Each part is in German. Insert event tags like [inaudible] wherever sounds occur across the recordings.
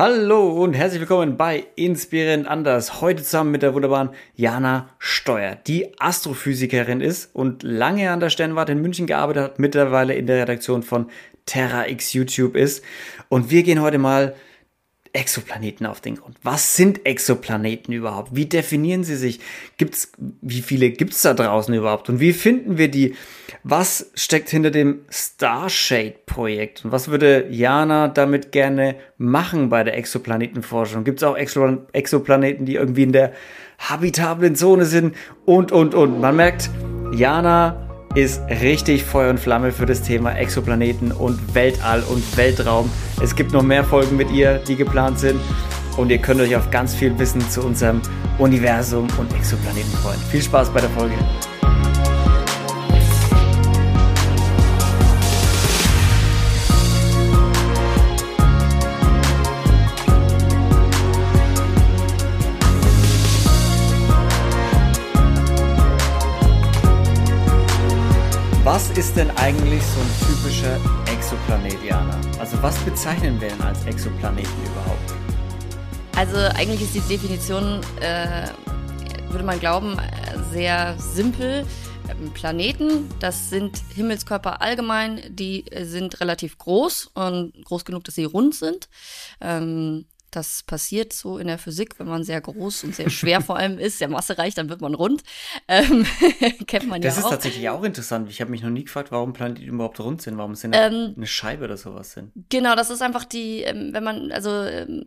Hallo und herzlich willkommen bei Inspirierend Anders. Heute zusammen mit der wunderbaren Jana Steuer, die Astrophysikerin ist und lange an der Sternwarte in München gearbeitet hat, mittlerweile in der Redaktion von Terra X YouTube ist. Und wir gehen heute mal Exoplaneten auf den Grund. Was sind Exoplaneten überhaupt? Wie definieren sie sich? Gibt's, wie viele gibt es da draußen überhaupt? Und wie finden wir die? Was steckt hinter dem Starshade-Projekt? Und was würde Jana damit gerne machen bei der Exoplanetenforschung? Gibt es auch Exo Exoplaneten, die irgendwie in der habitablen Zone sind? Und, und, und. Man merkt, Jana ist richtig Feuer und Flamme für das Thema Exoplaneten und Weltall und Weltraum. Es gibt noch mehr Folgen mit ihr, die geplant sind. Und ihr könnt euch auf ganz viel Wissen zu unserem Universum und Exoplaneten freuen. Viel Spaß bei der Folge. Ist denn eigentlich so ein typischer Exoplanet, Jana? Also was bezeichnen wir denn als Exoplaneten überhaupt? Also eigentlich ist die Definition, äh, würde man glauben, sehr simpel. Ähm, Planeten, das sind Himmelskörper allgemein, die sind relativ groß und groß genug, dass sie rund sind. Ähm, das passiert so in der Physik, wenn man sehr groß und sehr schwer vor allem ist, sehr massereich, dann wird man rund. Ähm, [laughs] kennt man das ja auch. Das ist tatsächlich auch interessant. Ich habe mich noch nie gefragt, warum Planeten überhaupt rund sind, warum sie ähm, eine Scheibe oder sowas sind. Genau, das ist einfach die, ähm, wenn man, also ähm,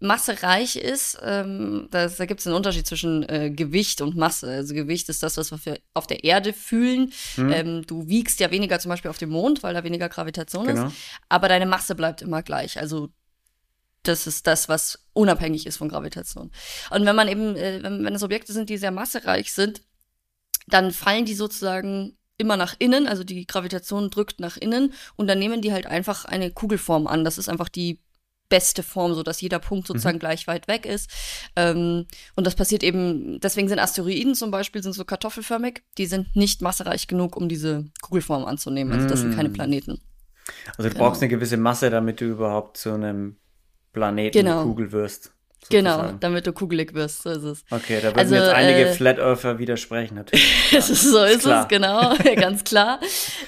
massereich ist, ähm, das, da gibt es einen Unterschied zwischen äh, Gewicht und Masse. Also Gewicht ist das, was wir auf der Erde fühlen. Hm. Ähm, du wiegst ja weniger zum Beispiel auf dem Mond, weil da weniger Gravitation genau. ist. Aber deine Masse bleibt immer gleich. Also das ist das, was unabhängig ist von Gravitation. Und wenn man eben, äh, wenn, wenn es Objekte sind, die sehr massereich sind, dann fallen die sozusagen immer nach innen, also die Gravitation drückt nach innen und dann nehmen die halt einfach eine Kugelform an. Das ist einfach die beste Form, so dass jeder Punkt sozusagen mhm. gleich weit weg ist. Ähm, und das passiert eben, deswegen sind Asteroiden zum Beispiel sind so kartoffelförmig. Die sind nicht massereich genug, um diese Kugelform anzunehmen. Also das sind keine mm. Planeten. Also du genau. brauchst eine gewisse Masse, damit du überhaupt zu einem Planeten genau. Kugel wirst. Genau, damit du kugelig wirst, so ist es. Okay, da würden also, jetzt einige äh, Flat Earther widersprechen, natürlich. [laughs] Ja, so ist, ist es, genau, [laughs] [laughs] ganz klar.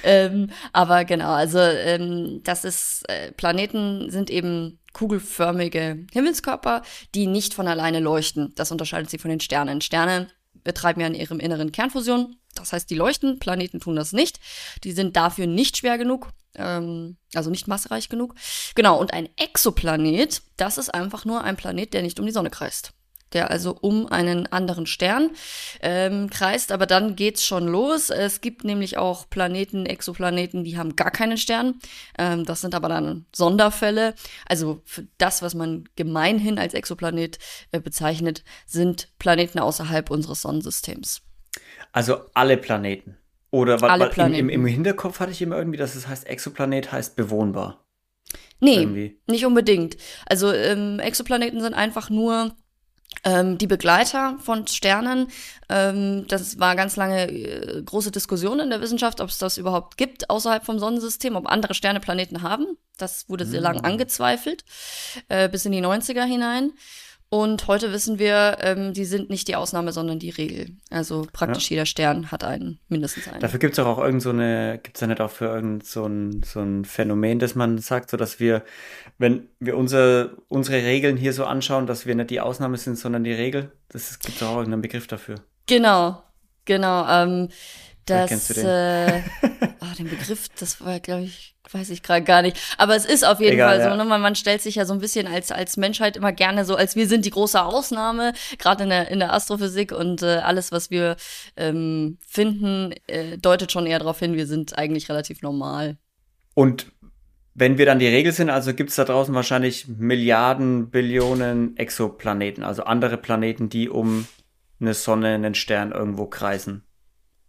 ähm, aber genau, also ähm, das ist, äh, Planeten sind eben kugelförmige Himmelskörper, die nicht von alleine leuchten. Das unterscheidet sie von den Sternen. Sterne betreiben ja in ihrem Inneren Kernfusion. Das heißt, die leuchten, Planeten tun das nicht. Die sind dafür nicht schwer genug, ähm, also nicht massereich genug. Genau, und ein Exoplanet, das ist einfach nur ein Planet, der nicht um die Sonne kreist der also um einen anderen Stern ähm, kreist. Aber dann geht's schon los. Es gibt nämlich auch Planeten, Exoplaneten, die haben gar keinen Stern. Ähm, das sind aber dann Sonderfälle. Also für das, was man gemeinhin als Exoplanet äh, bezeichnet, sind Planeten außerhalb unseres Sonnensystems. Also alle Planeten. Oder alle weil, Planeten. Im, im, Hinterkopf hatte ich immer irgendwie, dass es heißt, Exoplanet heißt bewohnbar. Nee, irgendwie. nicht unbedingt. Also ähm, Exoplaneten sind einfach nur ähm, die Begleiter von Sternen, ähm, das war ganz lange äh, große Diskussion in der Wissenschaft, ob es das überhaupt gibt außerhalb vom Sonnensystem, ob andere Sterne Planeten haben. Das wurde sehr mhm. lang angezweifelt, äh, bis in die 90er hinein. Und heute wissen wir, ähm, die sind nicht die Ausnahme, sondern die Regel. Also praktisch ja. jeder Stern hat einen, mindestens einen. Dafür gibt es auch irgend so eine, gibt es ja nicht auch für irgend so ein, so ein Phänomen, dass man sagt, so dass wir, wenn wir unser, unsere Regeln hier so anschauen, dass wir nicht die Ausnahme sind, sondern die Regel. Das gibt es auch irgendeinen Begriff dafür. Genau, genau. Ähm, das, kennst du den? Äh, oh, den Begriff, das war, glaube ich, weiß ich gerade gar nicht. Aber es ist auf jeden Egal, Fall so, ja. ne? man, man stellt sich ja so ein bisschen als, als Menschheit immer gerne so, als wir sind die große Ausnahme, gerade in der, in der Astrophysik und äh, alles, was wir ähm, finden, äh, deutet schon eher darauf hin, wir sind eigentlich relativ normal. Und wenn wir dann die Regel sind, also gibt es da draußen wahrscheinlich Milliarden, Billionen Exoplaneten, also andere Planeten, die um eine Sonne, einen Stern irgendwo kreisen.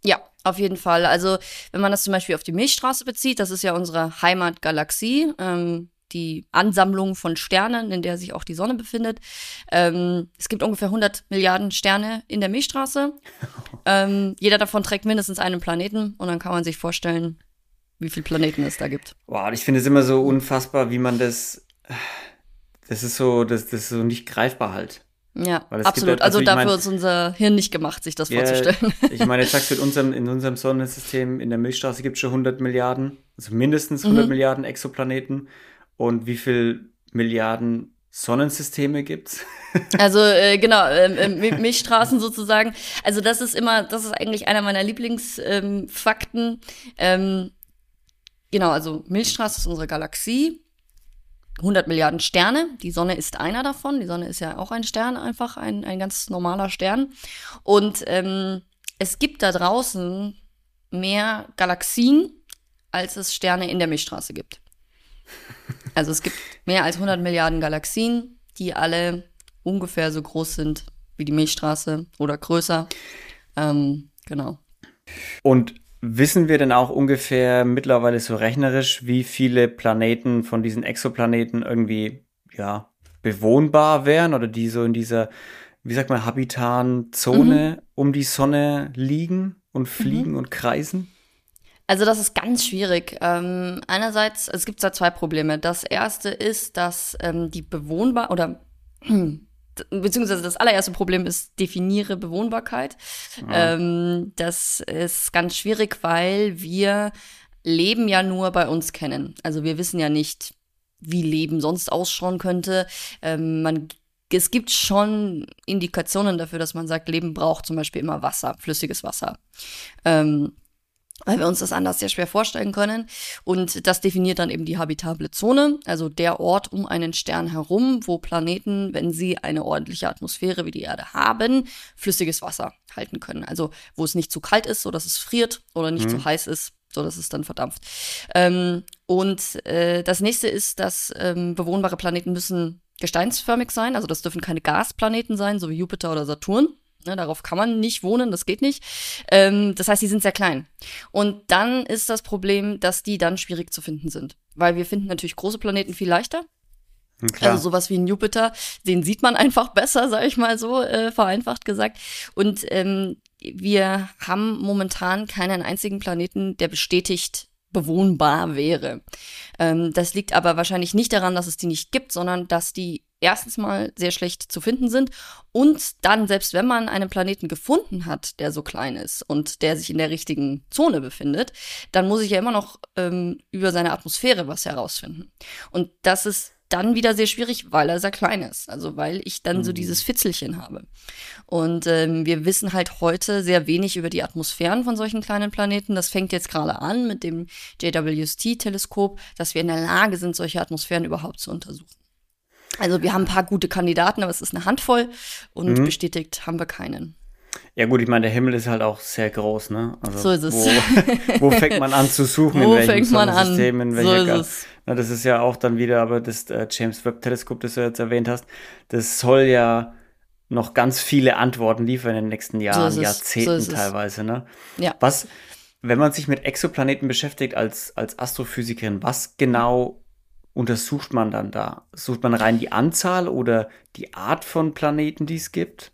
Ja, auf jeden Fall. Also, wenn man das zum Beispiel auf die Milchstraße bezieht, das ist ja unsere Heimatgalaxie, ähm, die Ansammlung von Sternen, in der sich auch die Sonne befindet. Ähm, es gibt ungefähr 100 Milliarden Sterne in der Milchstraße. [laughs] ähm, jeder davon trägt mindestens einen Planeten und dann kann man sich vorstellen, wie viele Planeten es da gibt. Wow, ich finde es immer so unfassbar, wie man das das ist so, das, das ist so nicht greifbar halt. Ja, absolut. Halt, also, also dafür mein, ist unser Hirn nicht gemacht, sich das ja, vorzustellen. Ich meine, jetzt sagst du, [laughs] in unserem, in unserem Sonnensystem, in der Milchstraße gibt es schon 100 Milliarden, also mindestens 100 mhm. Milliarden Exoplaneten. Und wie viel Milliarden Sonnensysteme gibt's? [laughs] also äh, genau, äh, Milchstraßen sozusagen. Also das ist immer, das ist eigentlich einer meiner Lieblingsfakten. Ähm, ähm, genau, also Milchstraße ist unsere Galaxie. 100 Milliarden Sterne. Die Sonne ist einer davon. Die Sonne ist ja auch ein Stern, einfach ein, ein ganz normaler Stern. Und ähm, es gibt da draußen mehr Galaxien, als es Sterne in der Milchstraße gibt. [laughs] Also es gibt mehr als 100 Milliarden Galaxien, die alle ungefähr so groß sind wie die Milchstraße oder größer. Ähm, genau. Und wissen wir denn auch ungefähr mittlerweile so rechnerisch, wie viele Planeten von diesen Exoplaneten irgendwie, ja, bewohnbar wären oder die so in dieser, wie sagt man, habitaren Zone mhm. um die Sonne liegen und fliegen mhm. und kreisen? Also das ist ganz schwierig. Ähm, einerseits, es gibt da zwei Probleme. Das erste ist, dass ähm, die bewohnbar oder beziehungsweise das allererste Problem ist, definiere Bewohnbarkeit. Ja. Ähm, das ist ganz schwierig, weil wir Leben ja nur bei uns kennen. Also wir wissen ja nicht, wie Leben sonst ausschauen könnte. Ähm, man es gibt schon Indikationen dafür, dass man sagt, Leben braucht zum Beispiel immer Wasser, flüssiges Wasser. Ähm, weil wir uns das anders sehr schwer vorstellen können. Und das definiert dann eben die habitable Zone, also der Ort um einen Stern herum, wo Planeten, wenn sie eine ordentliche Atmosphäre wie die Erde haben, flüssiges Wasser halten können. Also wo es nicht zu kalt ist, so dass es friert, oder nicht mhm. zu heiß ist, so dass es dann verdampft. Ähm, und äh, das nächste ist, dass ähm, bewohnbare Planeten müssen gesteinsförmig sein, also das dürfen keine Gasplaneten sein, so wie Jupiter oder Saturn. Ne, darauf kann man nicht wohnen, das geht nicht. Ähm, das heißt, die sind sehr klein. Und dann ist das Problem, dass die dann schwierig zu finden sind. Weil wir finden natürlich große Planeten viel leichter. Hm, klar. Also sowas wie ein Jupiter, den sieht man [laughs] einfach besser, sag ich mal so, äh, vereinfacht gesagt. Und ähm, wir haben momentan keinen einzigen Planeten, der bestätigt bewohnbar wäre. Ähm, das liegt aber wahrscheinlich nicht daran, dass es die nicht gibt, sondern dass die erstens mal sehr schlecht zu finden sind und dann, selbst wenn man einen Planeten gefunden hat, der so klein ist und der sich in der richtigen Zone befindet, dann muss ich ja immer noch ähm, über seine Atmosphäre was herausfinden. Und das ist dann wieder sehr schwierig, weil er sehr klein ist. Also weil ich dann so mhm. dieses Fitzelchen habe. Und ähm, wir wissen halt heute sehr wenig über die Atmosphären von solchen kleinen Planeten. Das fängt jetzt gerade an mit dem JWST-Teleskop, dass wir in der Lage sind, solche Atmosphären überhaupt zu untersuchen. Also wir haben ein paar gute Kandidaten, aber es ist eine Handvoll und mhm. bestätigt haben wir keinen. Ja gut, ich meine, der Himmel ist halt auch sehr groß, ne? Also so ist es. Wo, wo fängt man an zu suchen? [laughs] wo in welchem fängt man an? In welcher so es. Na, das ist ja auch dann wieder, aber das äh, James Webb Teleskop, das du jetzt erwähnt hast, das soll ja noch ganz viele Antworten liefern in den nächsten Jahren, so Jahrzehnten so teilweise, ne? Ja. Was, wenn man sich mit Exoplaneten beschäftigt als, als Astrophysikerin, was genau untersucht man dann da? Sucht man rein die Anzahl oder die Art von Planeten, die es gibt?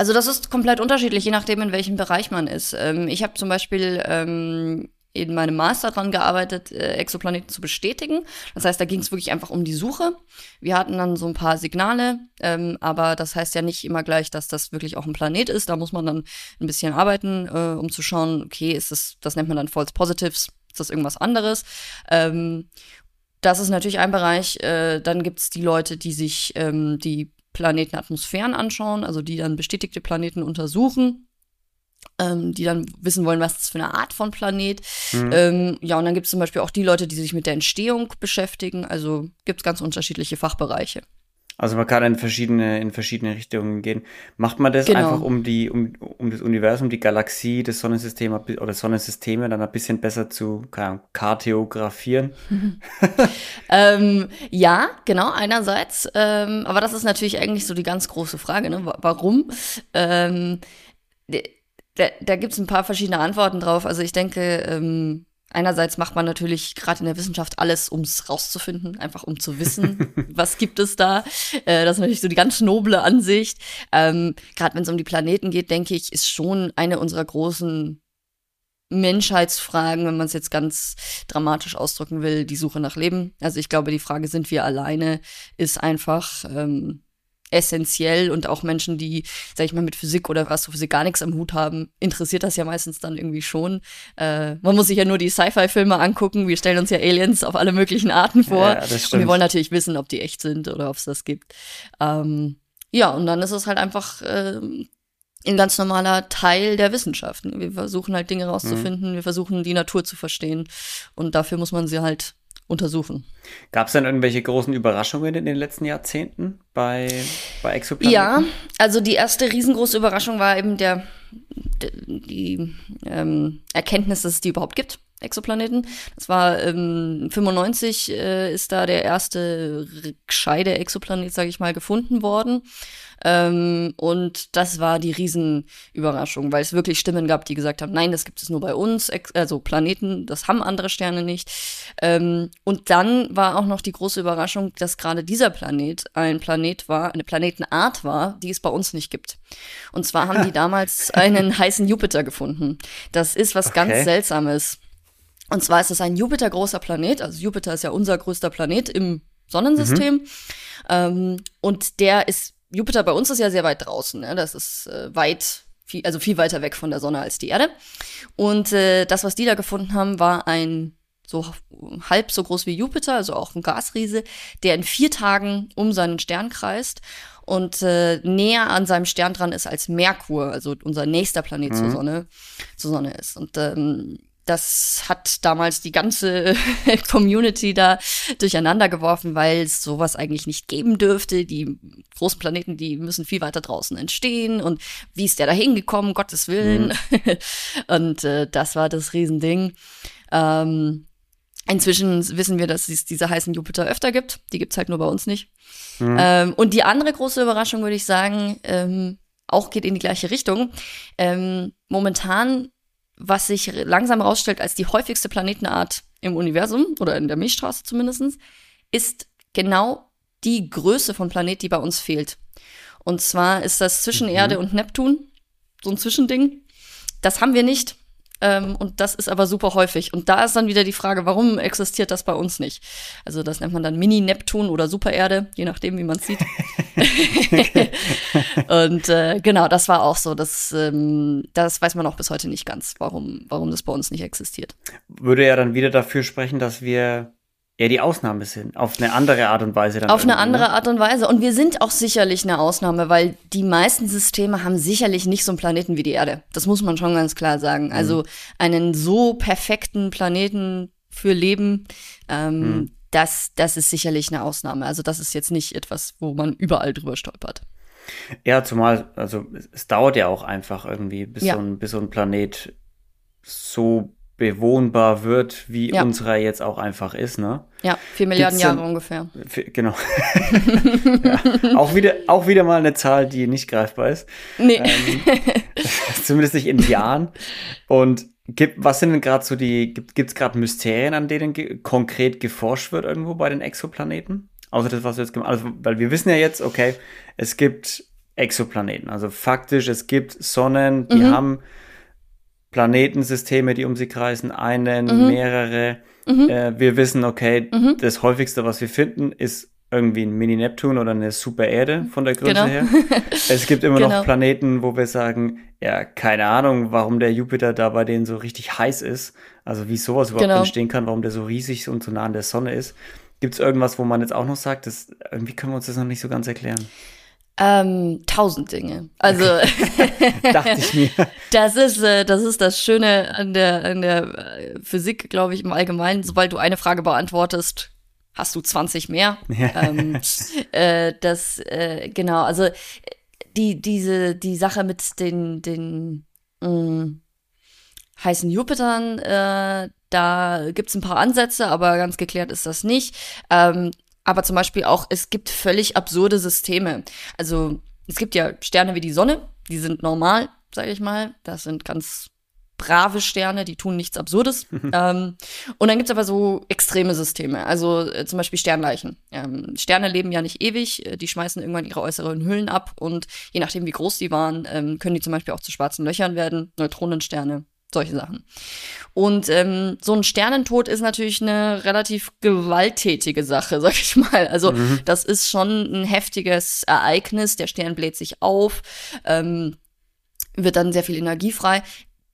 Also das ist komplett unterschiedlich, je nachdem, in welchem Bereich man ist. Ähm, ich habe zum Beispiel ähm, in meinem Master dran gearbeitet, äh, Exoplaneten zu bestätigen. Das heißt, da ging es wirklich einfach um die Suche. Wir hatten dann so ein paar Signale, ähm, aber das heißt ja nicht immer gleich, dass das wirklich auch ein Planet ist. Da muss man dann ein bisschen arbeiten, äh, um zu schauen, okay, ist das, das nennt man dann False Positives, ist das irgendwas anderes? Ähm, das ist natürlich ein Bereich. Äh, dann gibt es die Leute, die sich ähm, die Planetenatmosphären anschauen, also die dann bestätigte Planeten untersuchen. Ähm, die dann wissen wollen, was das für eine Art von Planet. Mhm. Ähm, ja, und dann gibt es zum Beispiel auch die Leute, die sich mit der Entstehung beschäftigen. Also gibt es ganz unterschiedliche Fachbereiche. Also man kann in verschiedene, in verschiedene Richtungen gehen. Macht man das genau. einfach, um die, um, um das Universum, die Galaxie, das Sonnensystem oder Sonnensysteme dann ein bisschen besser zu Ahnung, kartografieren? [laughs] ähm, ja, genau, einerseits. Ähm, aber das ist natürlich eigentlich so die ganz große Frage, ne? Warum? Ähm, da, da gibt es ein paar verschiedene Antworten drauf. Also ich denke, ähm, Einerseits macht man natürlich gerade in der Wissenschaft alles, um es rauszufinden, einfach um zu wissen, [laughs] was gibt es da. Äh, das ist natürlich so die ganz noble Ansicht. Ähm, gerade wenn es um die Planeten geht, denke ich, ist schon eine unserer großen Menschheitsfragen, wenn man es jetzt ganz dramatisch ausdrücken will, die Suche nach Leben. Also ich glaube, die Frage, sind wir alleine, ist einfach ähm, essentiell und auch Menschen, die, sag ich mal, mit Physik oder Astrophysik gar nichts am Hut haben, interessiert das ja meistens dann irgendwie schon. Äh, man muss sich ja nur die Sci-Fi-Filme angucken. Wir stellen uns ja Aliens auf alle möglichen Arten vor. Ja, und wir wollen natürlich wissen, ob die echt sind oder ob es das gibt. Ähm, ja, und dann ist es halt einfach äh, ein ganz normaler Teil der Wissenschaften. Wir versuchen halt Dinge rauszufinden, mhm. wir versuchen die Natur zu verstehen und dafür muss man sie halt untersuchen. Gab es denn irgendwelche großen Überraschungen in den letzten Jahrzehnten bei, bei Exoplaneten? Ja, also die erste riesengroße Überraschung war eben der, die ähm, Erkenntnis, dass es die überhaupt gibt. Exoplaneten. Das war ähm, 95 äh, ist da der erste gescheite Exoplanet, sage ich mal, gefunden worden. Ähm, und das war die Riesenüberraschung, weil es wirklich Stimmen gab, die gesagt haben, nein, das gibt es nur bei uns, also Planeten, das haben andere Sterne nicht. Ähm, und dann war auch noch die große Überraschung, dass gerade dieser Planet ein Planet war, eine Planetenart war, die es bei uns nicht gibt. Und zwar haben die [laughs] damals einen heißen Jupiter gefunden. Das ist was okay. ganz Seltsames. Und zwar ist es ein Jupiter-großer Planet, also Jupiter ist ja unser größter Planet im Sonnensystem. Mhm. Ähm, und der ist Jupiter bei uns ist ja sehr weit draußen. Ne? Das ist äh, weit, viel, also viel weiter weg von der Sonne als die Erde. Und äh, das, was die da gefunden haben, war ein so halb so groß wie Jupiter, also auch ein Gasriese, der in vier Tagen um seinen Stern kreist und äh, näher an seinem Stern dran ist als Merkur, also unser nächster Planet mhm. zur Sonne, zur Sonne ist. Und ähm, das hat damals die ganze [laughs] Community da durcheinander geworfen, weil es sowas eigentlich nicht geben dürfte. Die großen Planeten, die müssen viel weiter draußen entstehen und wie ist der da hingekommen, Gottes Willen. Mhm. [laughs] und äh, das war das Riesending. Ähm, inzwischen wissen wir, dass es diese heißen Jupiter öfter gibt. Die gibt's halt nur bei uns nicht. Mhm. Ähm, und die andere große Überraschung, würde ich sagen, ähm, auch geht in die gleiche Richtung. Ähm, momentan was sich langsam herausstellt als die häufigste Planetenart im Universum oder in der Milchstraße zumindest, ist genau die Größe von Planet, die bei uns fehlt. Und zwar ist das zwischen mhm. Erde und Neptun, so ein Zwischending. Das haben wir nicht. Ähm, und das ist aber super häufig. Und da ist dann wieder die Frage, warum existiert das bei uns nicht? Also das nennt man dann Mini-Neptun oder Supererde, je nachdem, wie man es sieht. [laughs] [laughs] und äh, genau, das war auch so. Das, ähm, das weiß man auch bis heute nicht ganz, warum, warum das bei uns nicht existiert. Würde ja dann wieder dafür sprechen, dass wir eher die Ausnahme sind. Auf eine andere Art und Weise dann. Auf eine andere ne? Art und Weise. Und wir sind auch sicherlich eine Ausnahme, weil die meisten Systeme haben sicherlich nicht so einen Planeten wie die Erde. Das muss man schon ganz klar sagen. Mhm. Also einen so perfekten Planeten für Leben, ähm, mhm. Das, das ist sicherlich eine Ausnahme. Also das ist jetzt nicht etwas, wo man überall drüber stolpert. Ja, zumal, also es dauert ja auch einfach irgendwie, bis, ja. so, ein, bis so ein Planet so bewohnbar wird, wie ja. unserer jetzt auch einfach ist, ne? Ja, vier Milliarden Gibt's Jahre ungefähr. Genau. [laughs] ja, auch, wieder, auch wieder mal eine Zahl, die nicht greifbar ist. Nee. Ähm, [laughs] zumindest nicht in Jahren. Und gibt, was sind denn gerade so die, gibt es gerade Mysterien, an denen ge konkret geforscht wird irgendwo bei den Exoplaneten? Außer das, was wir jetzt gemacht haben. Also, weil wir wissen ja jetzt, okay, es gibt Exoplaneten. Also faktisch, es gibt Sonnen, die mhm. haben Planetensysteme, die um sie kreisen, einen, mhm. mehrere. Mhm. Äh, wir wissen, okay, mhm. das häufigste, was wir finden, ist irgendwie ein Mini-Neptun oder eine Super-Erde von der Größe genau. her. Es gibt immer genau. noch Planeten, wo wir sagen, ja, keine Ahnung, warum der Jupiter da bei denen so richtig heiß ist. Also wie sowas überhaupt genau. entstehen kann, warum der so riesig und so nah an der Sonne ist. Gibt es irgendwas, wo man jetzt auch noch sagt, das, irgendwie können wir uns das noch nicht so ganz erklären? Ähm, tausend Dinge. Also [laughs] dachte ich mir. [laughs] Das ist äh, das ist das Schöne an der an der äh, Physik, glaube ich, im Allgemeinen. Sobald du eine Frage beantwortest, hast du 20 mehr. [laughs] Ja. Ähm, äh, das äh, genau. Also die diese die Sache mit den den mh, mm, heißen Jupitern, äh, da gibt's ein paar Ansätze, aber ganz geklärt ist das nicht. Ähm, aber zum Beispiel auch, es gibt völlig absurde Systeme. Also es gibt ja Sterne wie die Sonne, die sind normal, sage ich mal. Das sind ganz brave Sterne, die tun nichts Absurdes. [laughs] ähm, und dann gibt's aber so extreme Systeme, also äh, zum Beispiel Sternleichen. Ähm, Sterne leben ja nicht ewig, äh, die schmeißen irgendwann ihre äußeren Hüllen ab und je nachdem, wie groß die waren, ähm, können die zum Beispiel auch zu schwarzen Löchern werden, Neutronensterne solche Sachen. Und ähm, so ein Sternentod ist natürlich eine relativ gewalttätige Sache, [laughs] sag ich mal. Also mhm. das ist schon ein heftiges Ereignis. Der Stern bläht sich auf, ähm, wird dann sehr viel Energie frei.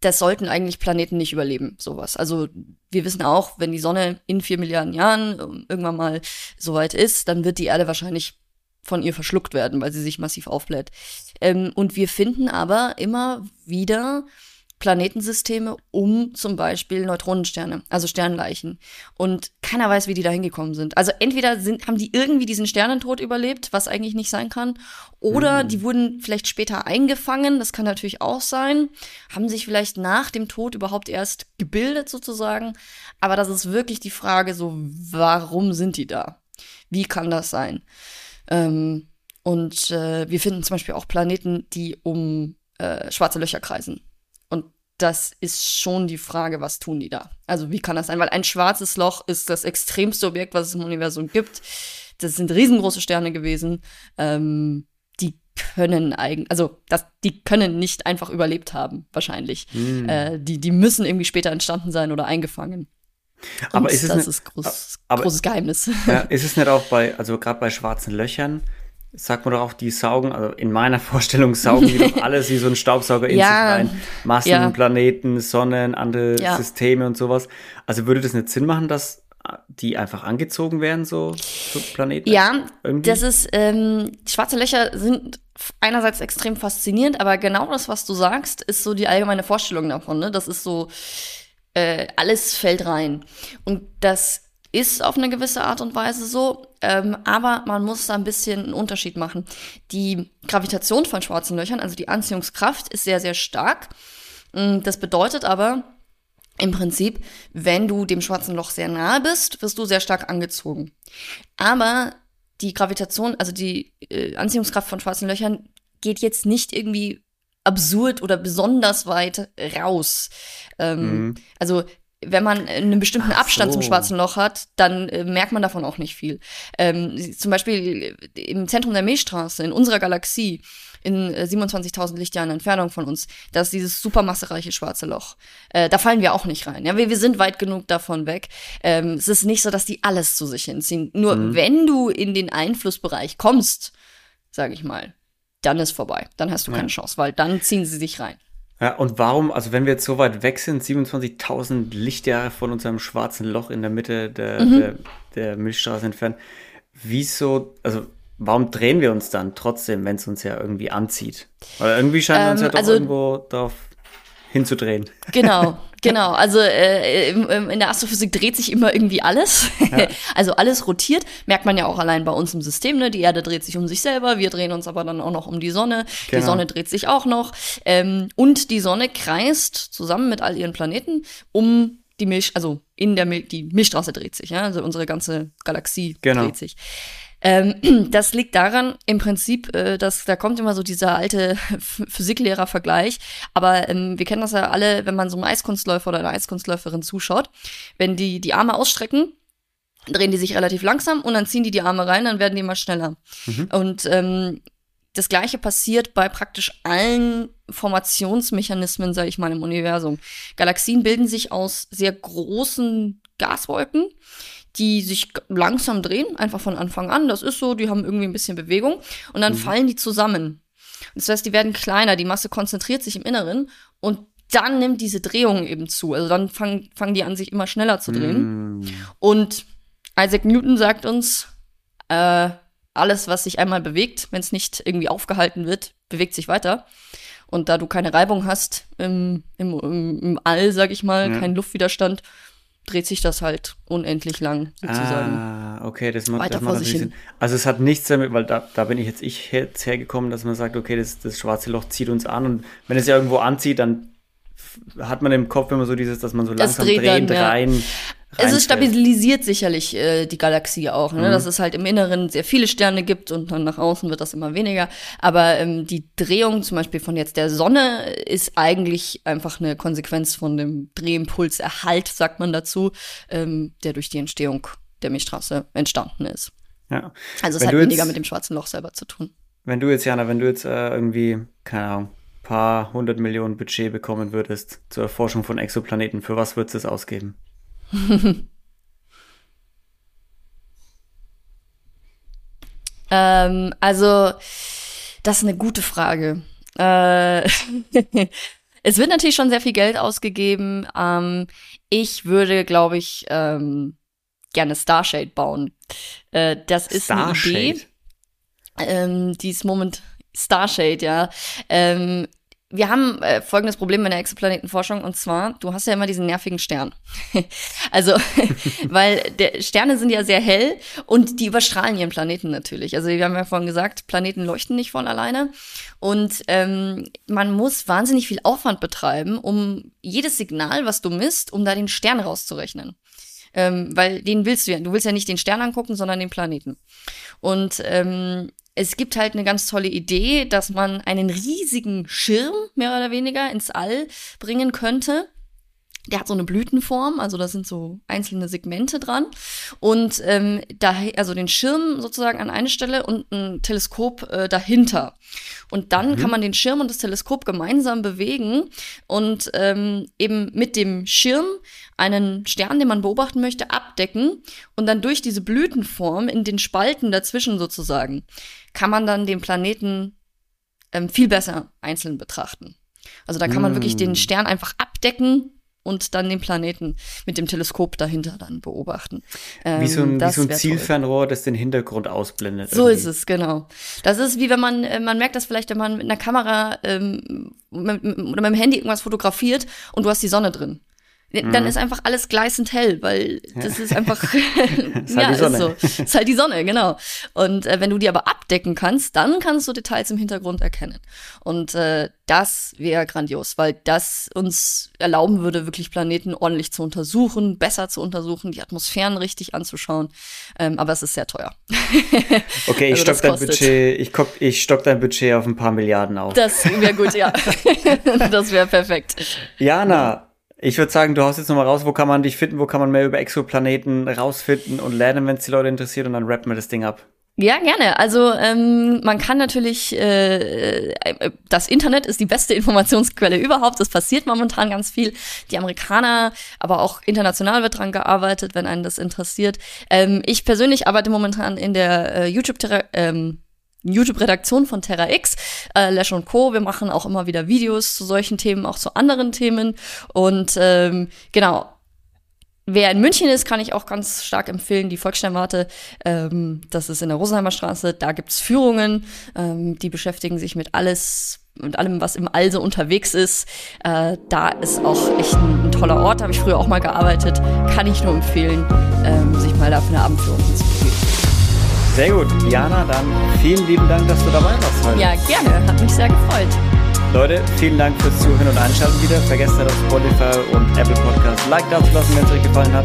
Das sollten eigentlich Planeten nicht überleben, sowas. Also wir wissen auch, wenn die Sonne in vier Milliarden Jahren ähm, irgendwann mal soweit ist, dann wird die Erde wahrscheinlich von ihr verschluckt werden, weil sie sich massiv aufbläht. Ähm, und wir finden aber immer wieder Planetensysteme um zum Beispiel Neutronensterne, also Sternleichen. Und keiner weiß, wie die da hingekommen sind. Also entweder sind, haben die irgendwie diesen Sternentod überlebt, was eigentlich nicht sein kann, oder mhm. die wurden vielleicht später eingefangen, das kann natürlich auch sein, haben sich vielleicht nach dem Tod überhaupt erst gebildet sozusagen. Aber das ist wirklich die Frage, so, warum sind die da? Wie kann das sein? Ähm, und äh, wir finden zum Beispiel auch Planeten, die um äh, schwarze Löcher kreisen. Und das ist schon die Frage, was tun die da? Also wie kann das sein? Weil ein schwarzes Loch ist das extremste Objekt, was es im Universum gibt. Das sind riesengroße Sterne gewesen. Ähm, die können eigentlich, also das, die können nicht einfach überlebt haben, wahrscheinlich. Mm. Äh, die, die müssen irgendwie später entstanden sein oder eingefangen. Aber ist es das nicht, ist groß, aber, großes Geheimnis. Ja, [laughs] ist es nicht auch bei, also gerade bei schwarzen Löchern, sagt man doch auch, die saugen, also in meiner [laughs] Vorstellung saugen die doch [laughs] alles wie so ein Staubsauger in ja, sich rein. Massen, ja. Planeten, Sonnen, andere ja. Systeme und sowas. Also würde das nicht Sinn machen, dass die einfach angezogen werden, so, so Planeten? Ja, irgendwie? das ist, ähm, schwarze Löcher sind einerseits extrem faszinierend, aber genau das, was du sagst, ist so die allgemeine Vorstellung davon. Ne? Das ist so, äh, alles fällt rein. Und das ist auf eine gewisse Art und Weise so, ähm, aber man muss da ein bisschen einen Unterschied machen. Die Gravitation von schwarzen Löchern, also die Anziehungskraft, ist sehr, sehr stark. Mm, das bedeutet aber, im Prinzip, wenn du dem schwarzen Loch sehr nahe bist, wirst du sehr stark angezogen. Aber die Gravitation, also die äh, Anziehungskraft von schwarzen Löchern, geht jetzt nicht irgendwie absurd oder besonders weit raus. Ähm, mhm. Also wenn man einen bestimmten Ach Abstand so. zum schwarzen Loch hat, dann äh, merkt man davon auch nicht viel. Ähm, zum Beispiel im Zentrum der Milchstraße, in unserer Galaxie, in äh, 27.000 Lichtjahren Entfernung von uns, da ist dieses supermassereiche schwarze Loch. Äh, da fallen wir auch nicht rein. Ja, wir, wir sind weit genug davon weg. Ähm, es ist nicht so, dass die alles zu sich hinziehen. Nur mhm. wenn du in den Einflussbereich kommst, sage ich mal, dann ist vorbei. Dann hast du keine Chance, weil dann ziehen sie sich rein. Ja, und warum, also wenn wir jetzt so weit weg sind, 27.000 Lichtjahre von unserem schwarzen Loch in der Mitte der, mhm. der, der Milchstraße entfernt, wieso, also warum drehen wir uns dann trotzdem, wenn es uns ja irgendwie anzieht? Weil irgendwie scheint ähm, uns ja doch also, irgendwo darauf hinzudrehen. Genau, [laughs] genau. Also äh, in der Astrophysik dreht sich immer irgendwie alles. Ja. [laughs] Also alles rotiert, merkt man ja auch allein bei uns im System. Ne? Die Erde dreht sich um sich selber, wir drehen uns aber dann auch noch um die Sonne. Genau. Die Sonne dreht sich auch noch. Ähm, und die Sonne kreist zusammen mit all ihren Planeten um die Milch, also in der Mil die Milchstraße dreht sich, ja, also unsere ganze Galaxie genau. dreht sich. Ähm, [clears throat] das liegt daran, im Prinzip, äh, dass da kommt immer so dieser alte [laughs] Physiklehrer-Vergleich. Aber ähm, wir kennen das ja alle, wenn man so einem Eiskunstläufer oder einer Eiskunstläuferin zuschaut. Wenn die die Arme ausstrecken, drehen die sich relativ langsam und dann ziehen die die Arme rein, dann werden die immer schneller. Mhm. Und ähm, das gleiche passiert bei praktisch allen Formationsmechanismen, sage ich mal, im Universum. Galaxien bilden sich aus sehr großen Gaswolken, die sich langsam drehen, einfach von Anfang an. Das ist so, die haben irgendwie ein bisschen Bewegung und dann mhm. fallen die zusammen. Das heißt, die werden kleiner, die Masse konzentriert sich im Inneren und dann nimmt diese Drehung eben zu. Also dann fangen, fangen die an, sich immer schneller zu drehen. Mhm. Und Isaac Newton sagt uns, äh, alles, was sich einmal bewegt, wenn es nicht irgendwie aufgehalten wird, bewegt sich weiter. Und da du keine Reibung hast im, im, im All, sag ich mal, ja. keinen Luftwiderstand, dreht sich das halt unendlich lang sozusagen. Ah, okay, das macht, das macht natürlich Sinn. Also es hat nichts damit, weil da, da bin ich jetzt ich jetzt hergekommen, dass man sagt, okay, das, das schwarze Loch zieht uns an und wenn es ja irgendwo anzieht, dann hat man im Kopf immer so dieses, dass man so langsam drehend dann, rein es stabilisiert sicherlich äh, die Galaxie auch, ne? Mhm. dass es halt im Inneren sehr viele Sterne gibt und dann nach außen wird das immer weniger. Aber ähm, die Drehung zum Beispiel von jetzt der Sonne ist eigentlich einfach eine Konsequenz von dem Drehimpulserhalt, sagt man dazu, ähm, der durch die Entstehung der Milchstraße entstanden ist. Ja. Also es wenn hat weniger mit dem schwarzen Loch selber zu tun. Wenn du jetzt, Jana, wenn du jetzt äh, irgendwie, keine Ahnung, paar hundert Millionen Budget bekommen würdest zur Erforschung von Exoplaneten, für was würdest du es ausgeben? [laughs] ähm, also, das ist eine gute Frage. Äh, [laughs] es wird natürlich schon sehr viel Geld ausgegeben. Ähm, ich würde, glaube ich, ähm, gerne Starshade bauen. Äh, das ist Starshade? eine Idee. Ähm, die ist moment Starshade, ja. Ähm, wir haben äh, folgendes Problem in der Exoplanetenforschung und zwar, du hast ja immer diesen nervigen Stern. [laughs] also, [laughs] weil der, Sterne sind ja sehr hell und die überstrahlen ihren Planeten natürlich. Also wir haben ja vorhin gesagt, Planeten leuchten nicht von alleine und ähm, man muss wahnsinnig viel Aufwand betreiben, um jedes Signal, was du misst, um da den Stern rauszurechnen. Ähm, weil den willst du ja, du willst ja nicht den Stern angucken, sondern den Planeten. Und ähm, es gibt halt eine ganz tolle Idee, dass man einen riesigen Schirm mehr oder weniger ins All bringen könnte. Der hat so eine Blütenform, also da sind so einzelne Segmente dran. Und ähm, da, also den Schirm sozusagen an eine Stelle und ein Teleskop äh, dahinter. Und dann mhm. kann man den Schirm und das Teleskop gemeinsam bewegen und ähm, eben mit dem Schirm einen Stern, den man beobachten möchte, abdecken und dann durch diese Blütenform in den Spalten dazwischen sozusagen kann man dann den Planeten ähm, viel besser einzeln betrachten. Also da kann man mm. wirklich den mm. Stern einfach abdecken und dann den Planeten mit dem Teleskop dahinter dann beobachten. Ähm, wie so ein, wie so ein Zielfernrohr, toll. das den Hintergrund ausblendet. So irgendwie. ist es, genau. Das ist wie wenn man, äh, man merkt das vielleicht, wenn man mit einer Kamera ähm, mit, oder mit dem Handy irgendwas fotografiert und du hast die Sonne drin. Dann mhm. ist einfach alles gleißend hell, weil das ist einfach, [laughs] [laughs] ist halt ja, ist so. Ist halt die Sonne, genau. Und äh, wenn du die aber abdecken kannst, dann kannst du Details im Hintergrund erkennen. Und äh, das wäre grandios, weil das uns erlauben würde, wirklich Planeten ordentlich zu untersuchen, besser zu untersuchen, die Atmosphären richtig anzuschauen. Ähm, aber es ist sehr teuer. [laughs] Okay, ich also stock dein Budget, ich, guck, ich stock dein Budget auf ein paar Milliarden auf. Das wäre gut, ja. das wäre perfekt. Jana, ich würde sagen, du haust jetzt nochmal raus, wo kann man dich finden, wo kann man mehr über Exoplaneten rausfinden und lernen, wenn es die Leute interessiert und dann rappen wir das Ding ab. Ja, gerne. Also ähm, man kann natürlich, äh, äh, das Internet ist die beste [laughs] Informationsquelle überhaupt. Es passiert momentan ganz viel. Die Amerikaner, aber auch international wird dran gearbeitet, wenn einen das interessiert. Ähm, ich persönlich arbeite momentan in der äh, YouTube ähm, YouTube-Redaktion von Terra X, äh, Lash und Co. Wir machen auch immer wieder Videos zu solchen Themen, auch zu anderen Themen. Und ähm, genau, Wer in München ist, kann ich auch ganz stark empfehlen, die Volkssternwarte. Ähm, das ist in der Rosenheimer Straße. Da gibt's Führungen, ähm, die beschäftigen sich mit alles, mit allem, was im All so unterwegs ist. Äh, da ist auch echt ein, ein toller Ort. Da habe ich früher auch mal gearbeitet. Kann ich nur empfehlen, ähm, sich mal da für eine Abendführung zu. Sehr gut. Jana, dann vielen lieben Dank, dass du dabei warst heute. Ja, gerne. Hat mich sehr gefreut. Leute, vielen Dank fürs Zuhören und Einschalten wieder. Vergesst nicht auf Spotify und Apple Podcast Like da zu lassen, wenn es euch gefallen hat.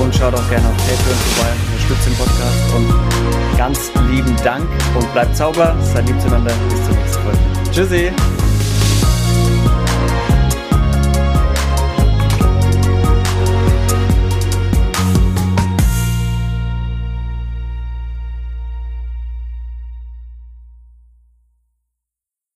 Und schaut auch gerne auf Patreon vorbei unterstützt den Podcast. Und ganz lieben Dank und bleibt sauber, seid lieb zueinander. Bis zur nächsten Folge. Tschüssi.